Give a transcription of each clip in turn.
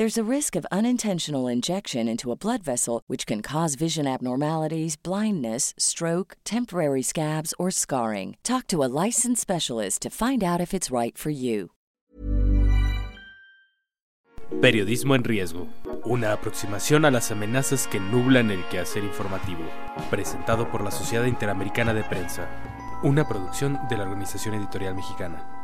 There's a risk of unintentional injection into a blood vessel, which can cause vision abnormalities, blindness, stroke, temporary scabs, or scarring. Talk to a licensed specialist to find out if it's right for you. Periodismo en riesgo. Una aproximación a las amenazas que nublan el quehacer informativo. Presentado por la Sociedad Interamericana de Prensa. Una producción de la Organización Editorial Mexicana.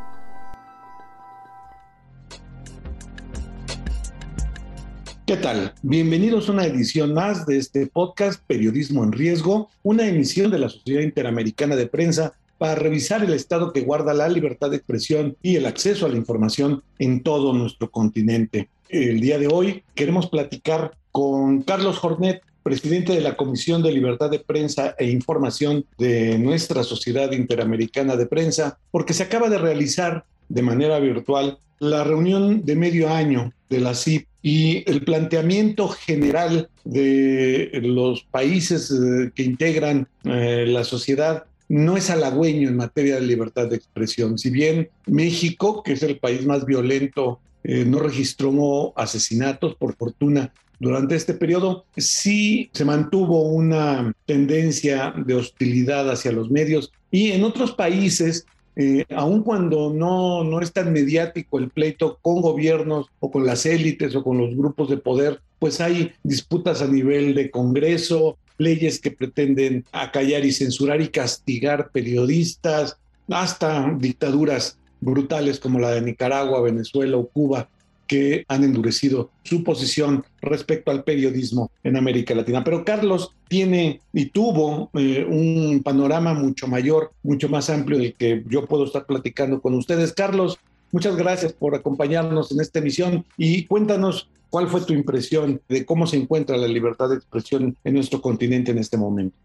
¿Qué tal? Bienvenidos a una edición más de este podcast Periodismo en Riesgo, una emisión de la Sociedad Interamericana de Prensa para revisar el estado que guarda la libertad de expresión y el acceso a la información en todo nuestro continente. El día de hoy queremos platicar con Carlos Jornet, presidente de la Comisión de Libertad de Prensa e Información de nuestra Sociedad Interamericana de Prensa, porque se acaba de realizar de manera virtual la reunión de medio año de la CIP y el planteamiento general de los países eh, que integran eh, la sociedad no es halagüeño en materia de libertad de expresión. Si bien México, que es el país más violento, eh, no registró asesinatos, por fortuna, durante este periodo, sí se mantuvo una tendencia de hostilidad hacia los medios y en otros países eh, aun cuando no, no es tan mediático el pleito con gobiernos o con las élites o con los grupos de poder, pues hay disputas a nivel de Congreso, leyes que pretenden acallar y censurar y castigar periodistas, hasta dictaduras brutales como la de Nicaragua, Venezuela o Cuba que han endurecido su posición respecto al periodismo en América Latina. Pero Carlos tiene y tuvo eh, un panorama mucho mayor, mucho más amplio del que yo puedo estar platicando con ustedes. Carlos, muchas gracias por acompañarnos en esta emisión y cuéntanos cuál fue tu impresión de cómo se encuentra la libertad de expresión en nuestro continente en este momento.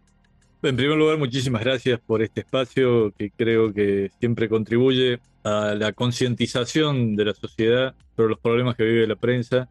En primer lugar, muchísimas gracias por este espacio que creo que siempre contribuye a la concientización de la sociedad sobre los problemas que vive la prensa.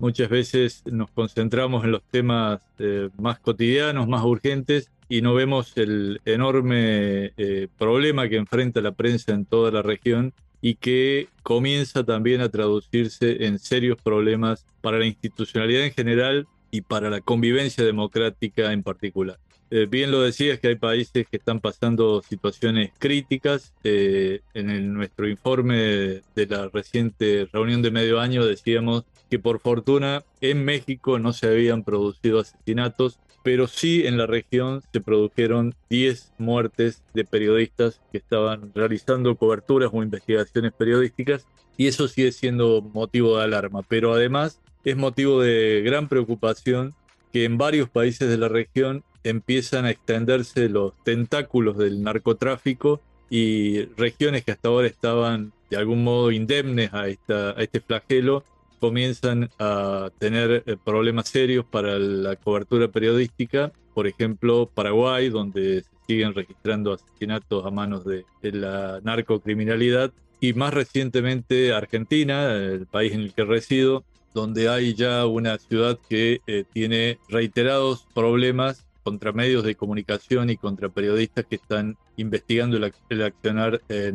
Muchas veces nos concentramos en los temas eh, más cotidianos, más urgentes, y no vemos el enorme eh, problema que enfrenta la prensa en toda la región y que comienza también a traducirse en serios problemas para la institucionalidad en general y para la convivencia democrática en particular. Eh, bien lo decías que hay países que están pasando situaciones críticas. Eh, en nuestro informe de la reciente reunión de medio año decíamos que por fortuna en México no se habían producido asesinatos, pero sí en la región se produjeron 10 muertes de periodistas que estaban realizando coberturas o investigaciones periodísticas y eso sigue siendo motivo de alarma, pero además es motivo de gran preocupación que en varios países de la región empiezan a extenderse los tentáculos del narcotráfico y regiones que hasta ahora estaban de algún modo indemnes a, esta, a este flagelo comienzan a tener eh, problemas serios para la cobertura periodística. Por ejemplo, Paraguay, donde se siguen registrando asesinatos a manos de, la narcocriminalidad. Y más recientemente Argentina, el país en el que resido, donde hay ya una ciudad que eh, tiene reiterados problemas contra medios de comunicación y contra periodistas que están investigando el, accionar eh.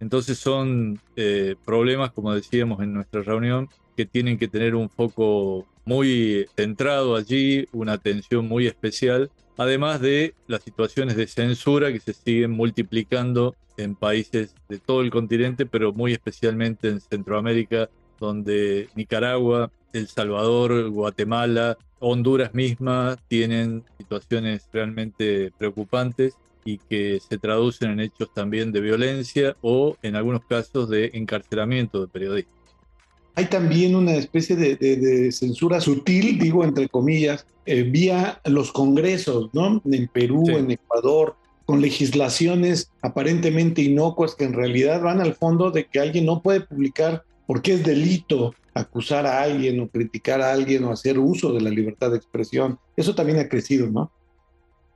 Entonces son eh, problemas, como decíamos en nuestra reunión, que tienen que tener un foco muy centrado allí, una atención muy especial, además de las situaciones de censura que se siguen multiplicando en países de todo el continente, pero muy especialmente en Centroamérica, donde Nicaragua, El Salvador, Guatemala, Honduras misma tienen situaciones realmente preocupantes y que se traducen en hechos también de violencia o en algunos casos de encarcelamiento de periodistas. Hay también una especie de, censura sutil, digo entre comillas, eh, vía los congresos, ¿no? En Perú, en Ecuador, con legislaciones aparentemente inocuas que en realidad van al fondo de que alguien no puede publicar porque es delito acusar a alguien o criticar a alguien o hacer uso de la libertad de expresión. Eso también ha crecido, ¿no?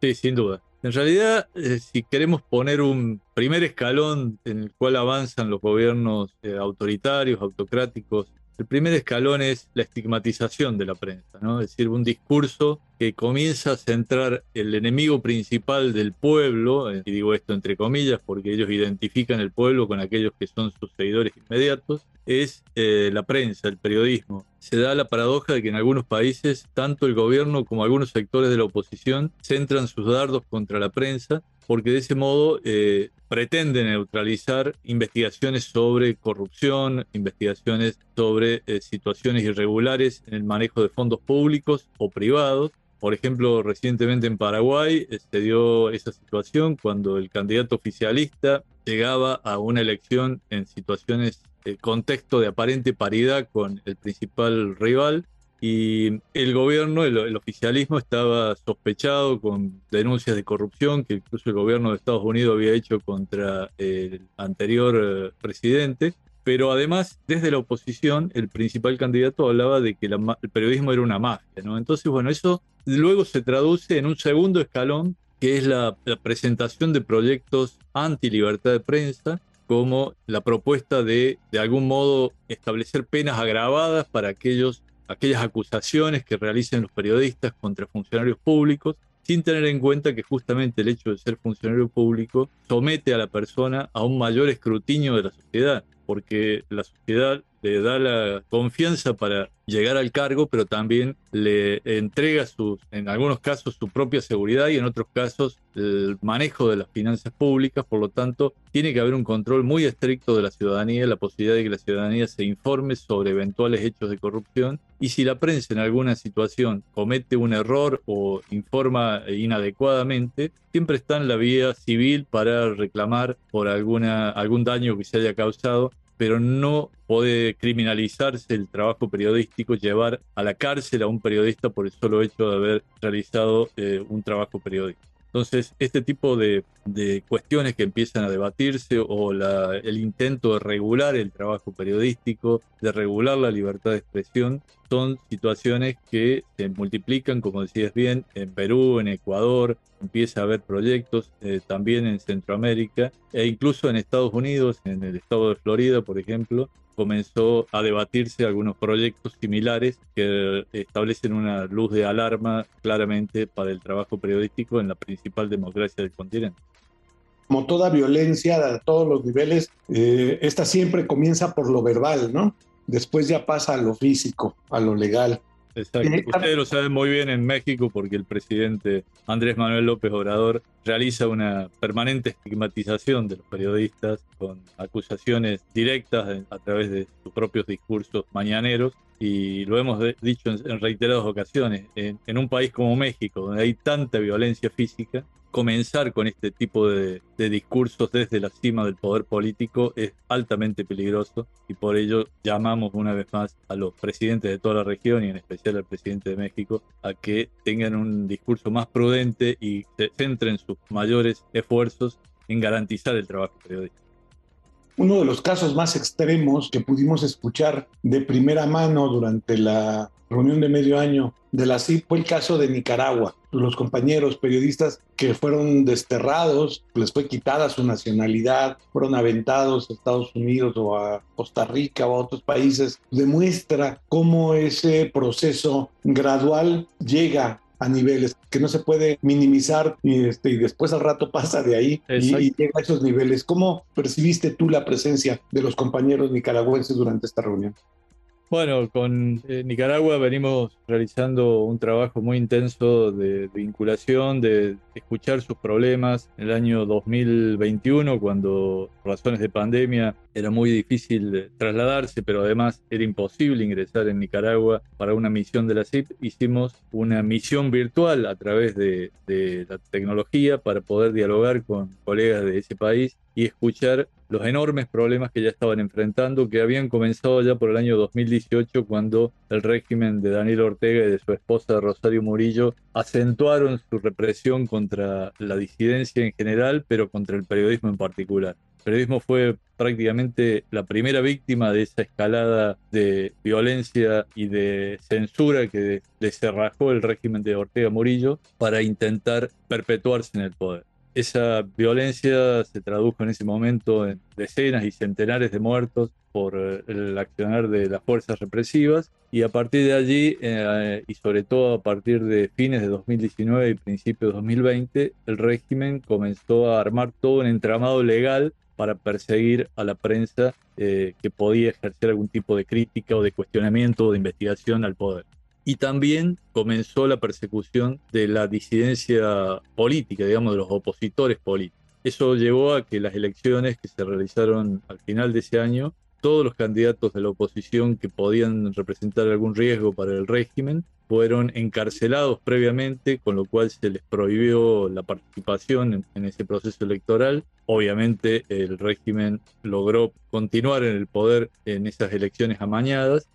Sí, sin duda. En realidad, eh, si queremos poner un primer escalón en el cual avanzan los gobiernos eh, autoritarios, autocráticos el primer escalón es la estigmatización de la prensa, ¿no? es decir, un discurso que comienza a centrar el enemigo principal del pueblo, eh, y digo esto entre comillas porque ellos identifican el pueblo con aquellos que son sus seguidores inmediatos, es eh, la prensa, el periodismo. Se da la paradoja de que en algunos países tanto el gobierno como algunos sectores de la oposición centran sus dardos contra la prensa porque de ese modo eh, pretende neutralizar investigaciones sobre corrupción, investigaciones sobre eh, situaciones irregulares en el manejo de fondos públicos o privados. Por ejemplo, recientemente en Paraguay eh, se dio esa situación cuando el candidato oficialista llegaba a una elección en situaciones, de contexto de aparente paridad con el principal rival y el gobierno, el, oficialismo estaba sospechado con denuncias de corrupción que incluso el gobierno de Estados Unidos había hecho contra el anterior eh, presidente. Pero además, desde la oposición, el principal candidato hablaba de que el periodismo era una mafia. ¿no? Entonces, bueno, eso luego se traduce en un segundo escalón, que es la, la presentación de proyectos anti-libertad de prensa, como la propuesta de, de algún modo, establecer penas agravadas para aquellos aquellas acusaciones que realicen los periodistas contra funcionarios públicos, sin tener en cuenta que justamente el hecho de ser funcionario público somete a la persona a un mayor escrutinio de la sociedad, porque la sociedad le da la confianza para llegar al cargo, pero también le entrega sus, en algunos casos su propia seguridad y en otros casos el manejo de las finanzas públicas. Por lo tanto, tiene que haber un control muy estricto de la ciudadanía, la posibilidad de que la ciudadanía se informe sobre eventuales hechos de corrupción. Y si la prensa en alguna situación comete un error o informa inadecuadamente, siempre está en la vía civil para reclamar por alguna, algún daño que se haya causado pero no puede criminalizarse el trabajo periodístico, llevar a la cárcel a un periodista por el solo hecho de haber realizado eh, un trabajo periodístico. Entonces, este tipo de, cuestiones que empiezan a debatirse o el intento de regular el trabajo periodístico, de regular la libertad de expresión, son situaciones que se multiplican, como decías bien, en Perú, en Ecuador, empieza a haber proyectos eh, también en Centroamérica e incluso en Estados Unidos, en el estado de Florida, por ejemplo, comenzó a debatirse algunos proyectos similares que establecen una luz de alarma claramente para el trabajo periodístico en la principal democracia del continente. Como toda violencia a todos los niveles, eh, esta siempre comienza por lo verbal, ¿no? Después ya pasa a lo físico, a lo legal. Exacto. Ustedes lo saben muy bien en México porque el presidente Andrés Manuel López Obrador realiza una permanente estigmatización de los periodistas con acusaciones directas a través de sus propios discursos mañaneros y lo hemos dicho en, reiteradas ocasiones, en, un país como México, donde hay tanta violencia física, comenzar con este tipo de, discursos desde la cima del poder político es altamente peligroso y por ello llamamos una vez más a los presidentes de toda la región y en especial al presidente de México a que tengan un discurso más prudente y se centren sus mayores esfuerzos en garantizar el trabajo periodístico. Uno de los casos más extremos que pudimos escuchar de primera mano durante la reunión de medio año de la CIP fue el caso de Nicaragua. Los compañeros periodistas que fueron desterrados, les fue quitada su nacionalidad, fueron aventados a Estados Unidos o a Costa Rica o a otros países, demuestra cómo ese proceso gradual llega a niveles que no se puede minimizar y, este, y después al rato pasa de ahí y, llega a esos niveles. ¿Cómo percibiste tú la presencia de los compañeros nicaragüenses durante esta reunión? Bueno, con eh, Nicaragua venimos realizando un trabajo muy intenso de, vinculación, de, escuchar sus problemas. En el año 2021, cuando por razones de pandemia era muy difícil trasladarse, pero además era imposible ingresar en Nicaragua para una misión de la CIP, hicimos una misión virtual a través de, de la tecnología para poder dialogar con colegas de ese país y escuchar los enormes problemas que ya estaban enfrentando, que habían comenzado ya por el año 2018, cuando el régimen de Daniel Ortega y de su esposa Rosario Murillo acentuaron su represión contra la disidencia en general, pero contra el periodismo en particular. El periodismo fue prácticamente la primera víctima de esa escalada de violencia y de censura que deserrajó el régimen de Ortega Murillo para intentar perpetuarse en el poder. Esa violencia se tradujo en ese momento en decenas y centenares de muertos por eh, el accionar de las fuerzas represivas. Y a partir de allí eh, y sobre todo a partir de fines de 2019 y principios de 2020 el régimen comenzó a armar todo un entramado legal para perseguir a la prensa eh, que podía ejercer algún tipo de crítica o de cuestionamiento o de investigación al poder y también comenzó la persecución de la disidencia política, digamos, de los opositores políticos. Eso llevó a que las elecciones que se realizaron al final de ese año, todos los candidatos de la oposición que podían representar algún riesgo para el régimen fueron encarcelados previamente, con lo cual se les prohibió la participación en, ese proceso electoral. Obviamente el régimen logró continuar en el poder en esas elecciones amañadas,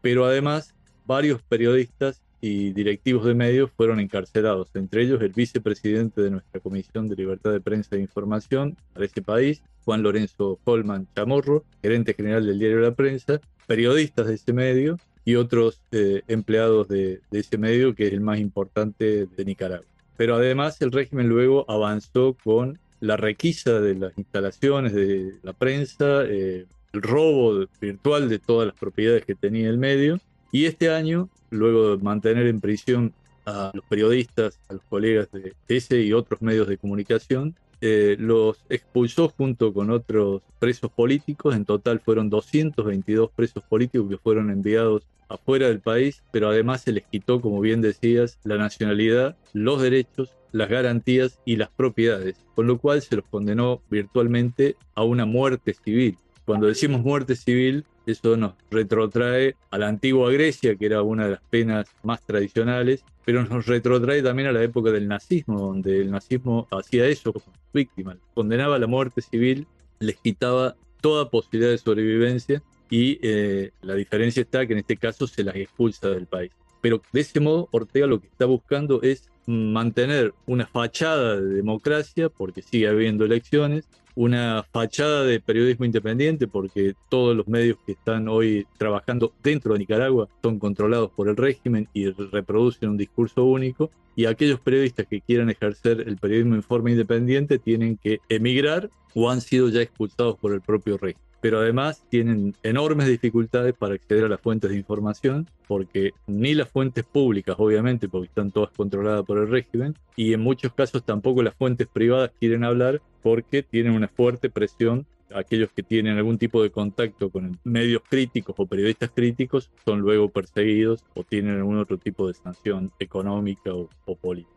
pero además varios periodistas y directivos de medios fueron encarcelados, entre ellos el vicepresidente de nuestra Comisión de Libertad de Prensa e Información para ese país, Juan Lorenzo Holman Chamorro, gerente general del diario La Prensa, periodistas de ese medio y otros eh, empleados de, ese medio, que es el más importante de Nicaragua. Pero además el régimen luego avanzó con la requisa de las instalaciones de la prensa, eh, el robo virtual de todas las propiedades que tenía el medio y este año, luego de mantener en prisión a los periodistas, a los colegas de ese y otros medios de comunicación, eh, los expulsó junto con otros presos políticos. En total fueron 222 presos políticos que fueron enviados afuera del país, pero además se les quitó, como bien decías, la nacionalidad, los derechos, las garantías y las propiedades, con lo cual se los condenó virtualmente a una muerte civil. Cuando decimos muerte civil, eso nos retrotrae a la antigua Grecia, que era una de las penas más tradicionales, pero nos retrotrae también a la época del nazismo, donde el nazismo hacía eso con sus víctimas, condenaba a la muerte civil, les quitaba toda posibilidad de sobrevivencia y eh, la diferencia está que en este caso se las expulsa del país. Pero de ese modo Ortega lo que está buscando es mantener una fachada de democracia, porque sigue habiendo elecciones, una fachada de periodismo independiente, porque todos los medios que están hoy trabajando dentro de Nicaragua son controlados por el régimen y reproducen un discurso único, y aquellos periodistas que quieran ejercer el periodismo en forma independiente tienen que emigrar o han sido ya expulsados por el propio régimen pero además tienen enormes dificultades para acceder a las fuentes de información, porque ni las fuentes públicas, obviamente, porque están todas controladas por el régimen, y en muchos casos tampoco las fuentes privadas quieren hablar porque tienen una fuerte presión. Aquellos que tienen algún tipo de contacto con medios críticos o periodistas críticos son luego perseguidos o tienen algún otro tipo de sanción económica o, política.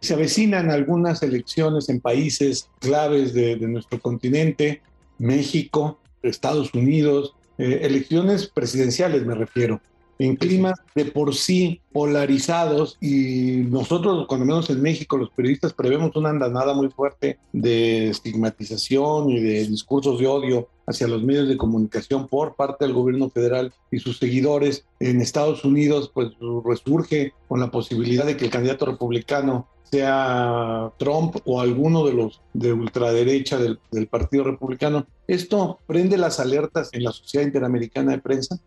Se avecinan algunas elecciones en países claves de, de nuestro continente México, Estados Unidos, eh, elecciones presidenciales me refiero, en climas de por sí polarizados y nosotros, cuando menos en México, los periodistas prevemos una andanada muy fuerte de estigmatización y de discursos de odio hacia los medios de comunicación por parte del gobierno federal y sus seguidores. En Estados Unidos, pues resurge con la posibilidad de que el candidato republicano sea Trump o alguno de los de ultraderecha del, Partido Republicano. ¿Esto prende las alertas en la Sociedad Interamericana de Prensa?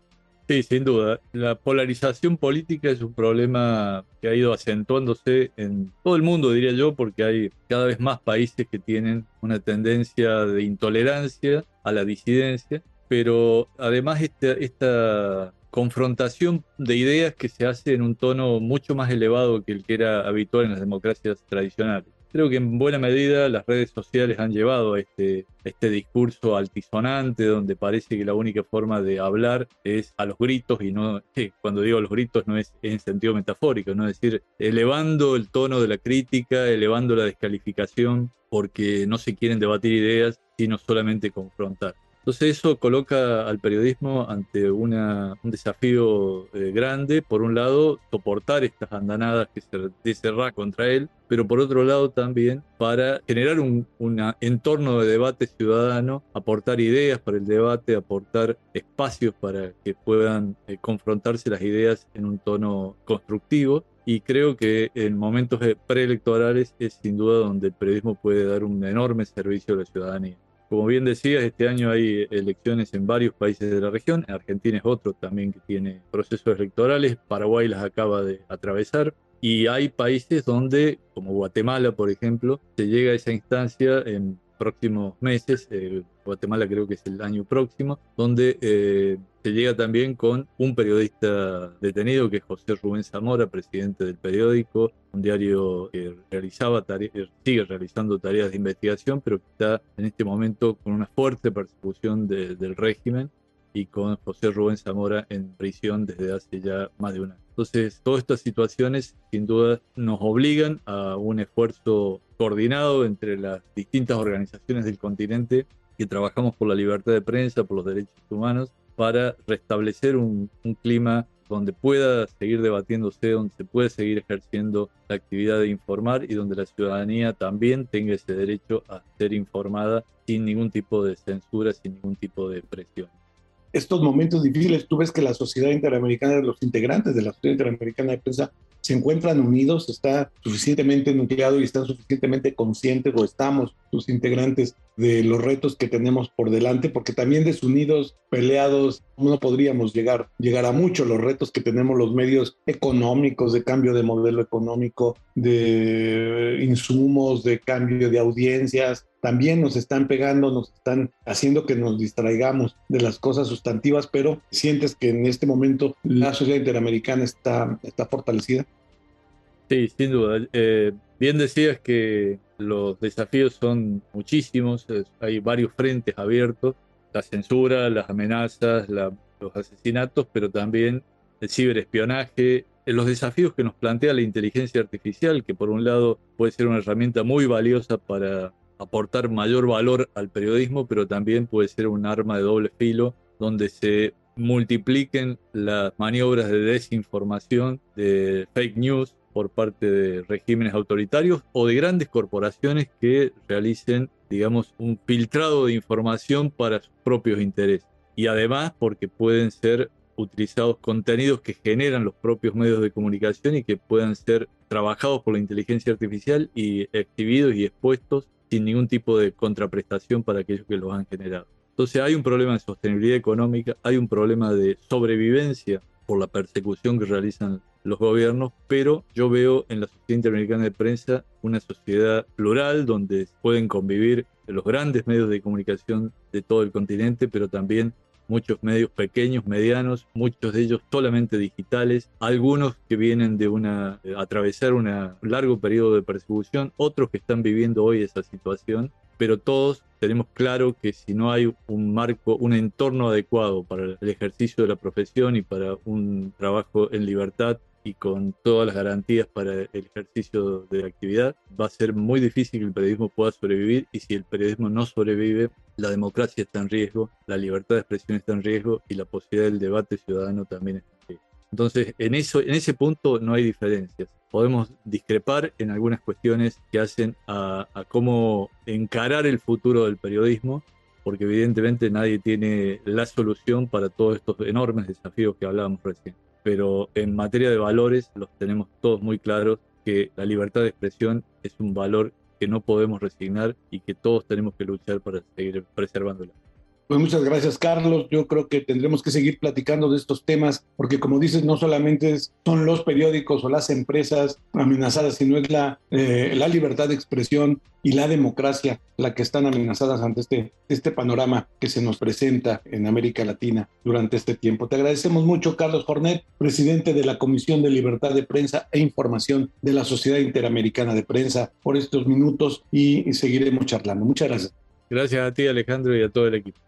Sí, sin duda. La polarización política es un problema que ha ido acentuándose en todo el mundo, diría yo, porque hay cada vez más países que tienen una tendencia de intolerancia a la disidencia, pero además esta confrontación de ideas que se hace en un tono mucho más elevado que el que era habitual en las democracias tradicionales. Creo que en buena medida las redes sociales han llevado a este, este discurso altisonante donde parece que la única forma de hablar es a los gritos y no, cuando digo a los gritos no es en sentido metafórico, no es decir, elevando el tono de la crítica, elevando la descalificación porque no se quieren debatir ideas, sino solamente confrontar. Entonces eso coloca al periodismo ante una, un desafío eh, grande, por un lado, soportar estas andanadas que se deserra contra él, pero por otro lado también para generar un entorno de debate ciudadano, aportar ideas para el debate, aportar espacios para que puedan eh, confrontarse las ideas en un tono constructivo y creo que en momentos preelectorales es sin duda donde el periodismo puede dar un enorme servicio a la ciudadanía. Como bien decías, este año hay elecciones en varios países de la región. Argentina es otro también que tiene procesos electorales. Paraguay las acaba de atravesar. Y hay países donde, como Guatemala, por ejemplo, se llega a esa instancia en próximos meses, eh, Guatemala creo que es el año próximo, donde eh, se llega también con un periodista detenido que es José Rubén Zamora, presidente del periódico, un diario que realizaba sigue realizando tareas de investigación, pero que está en este momento con una fuerte persecución del régimen y con José Rubén Zamora en prisión desde hace ya más de un año. Entonces, todas estas situaciones sin duda nos obligan a un esfuerzo coordinado entre las distintas organizaciones del continente que trabajamos por la libertad de prensa, por los derechos humanos, para restablecer un, clima donde pueda seguir debatiéndose, donde se pueda seguir ejerciendo la actividad de informar y donde la ciudadanía también tenga ese derecho a ser informada sin ningún tipo de censura, sin ningún tipo de presión estos momentos difíciles, tú ves que la Sociedad Interamericana, los integrantes de la Sociedad Interamericana de Prensa se encuentran unidos, está suficientemente nucleado y están suficientemente conscientes o estamos sus integrantes de los retos que tenemos por delante, porque también desunidos, peleados, no podríamos llegar, llegar a mucho los retos que tenemos los medios económicos, de cambio de modelo económico, de insumos, de cambio de audiencias, también nos están pegando, nos están haciendo que nos distraigamos de las cosas sustantivas, pero sientes que en este momento la sociedad interamericana está, está fortalecida. Sí, sin duda. Eh, bien decías que los desafíos son muchísimos, hay varios frentes abiertos, la censura, las amenazas, los asesinatos, pero también el ciberespionaje, los desafíos que nos plantea la inteligencia artificial, que por un lado puede ser una herramienta muy valiosa para aportar mayor valor al periodismo, pero también puede ser un arma de doble filo donde se multipliquen las maniobras de desinformación, de fake news por parte de regímenes autoritarios o de grandes corporaciones que realicen, digamos, un filtrado de información para sus propios intereses. Y además porque pueden ser utilizados contenidos que generan los propios medios de comunicación y que puedan ser trabajados por la inteligencia artificial y exhibidos y expuestos sin ningún tipo de contraprestación para aquellos que los han generado. Entonces hay un problema de sostenibilidad económica, hay un problema de sobrevivencia por la persecución que realizan los gobiernos, pero yo veo en la Sociedad Interamericana de Prensa una sociedad plural donde pueden convivir los grandes medios de comunicación de todo el continente, pero también muchos medios pequeños, medianos, muchos de ellos solamente digitales, algunos que vienen de una atravesar un largo periodo de persecución, otros que están viviendo hoy esa situación, pero todos tenemos claro que si no hay un marco, un entorno adecuado para el ejercicio de la profesión y para un trabajo en libertad y con todas las garantías para el ejercicio de la actividad, va a ser muy difícil que el periodismo pueda sobrevivir y si el periodismo no sobrevive, la democracia está en riesgo, la libertad de expresión está en riesgo y la posibilidad del debate ciudadano también está en riesgo. Entonces, en, eso, en ese punto no hay diferencias. Podemos discrepar en algunas cuestiones que hacen a, a cómo encarar el futuro del periodismo, porque evidentemente nadie tiene la solución para todos estos enormes desafíos que hablábamos recién pero en materia de valores los tenemos todos muy claros que la libertad de expresión es un valor que no podemos resignar y que todos tenemos que luchar para seguir preservándola. Pues muchas gracias, Carlos. Yo creo que tendremos que seguir platicando de estos temas, porque como dices, no solamente son los periódicos o las empresas amenazadas, sino es la, eh, la libertad de expresión y la democracia la que están amenazadas ante este, este panorama que se nos presenta en América Latina durante este tiempo. Te agradecemos mucho, Carlos Jornet, presidente de la Comisión de Libertad de Prensa e Información de la Sociedad Interamericana de Prensa, por estos minutos y seguiremos charlando. Muchas gracias. Gracias a ti, Alejandro, y a todo el equipo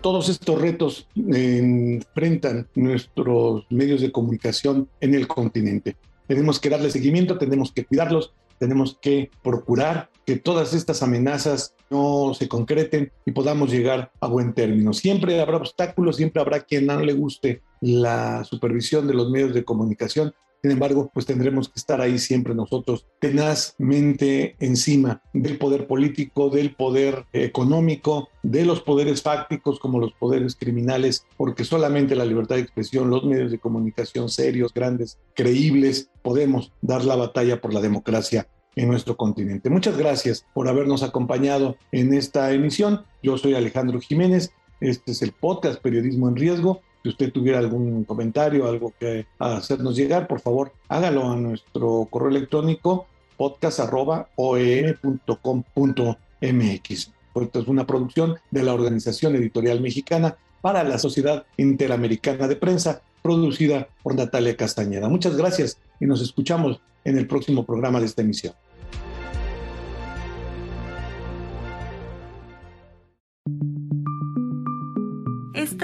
todos estos retos enfrentan nuestros medios de comunicación en el continente. Tenemos que darle seguimiento, tenemos que cuidarlos, tenemos que procurar que todas estas amenazas no se concreten y podamos llegar a buen término. Siempre habrá obstáculos, siempre habrá quien no le guste la supervisión de los medios de comunicación, sin embargo, pues tendremos que estar ahí siempre nosotros tenazmente encima del poder político, del poder económico, de los poderes fácticos como los poderes criminales, porque solamente la libertad de expresión, los medios de comunicación serios, grandes, creíbles, podemos dar la batalla por la democracia en nuestro continente. Muchas gracias por habernos acompañado en esta emisión. Yo soy Alejandro Jiménez. Este es el podcast Periodismo en Riesgo si usted tuviera algún comentario, algo que hacernos llegar, por favor, hágalo a nuestro correo electrónico podcast.oem.com.mx. Esto es una producción de la Organización Editorial Mexicana para la Sociedad Interamericana de Prensa, producida por Natalia Castañeda. Muchas gracias y nos escuchamos en el próximo programa de esta emisión.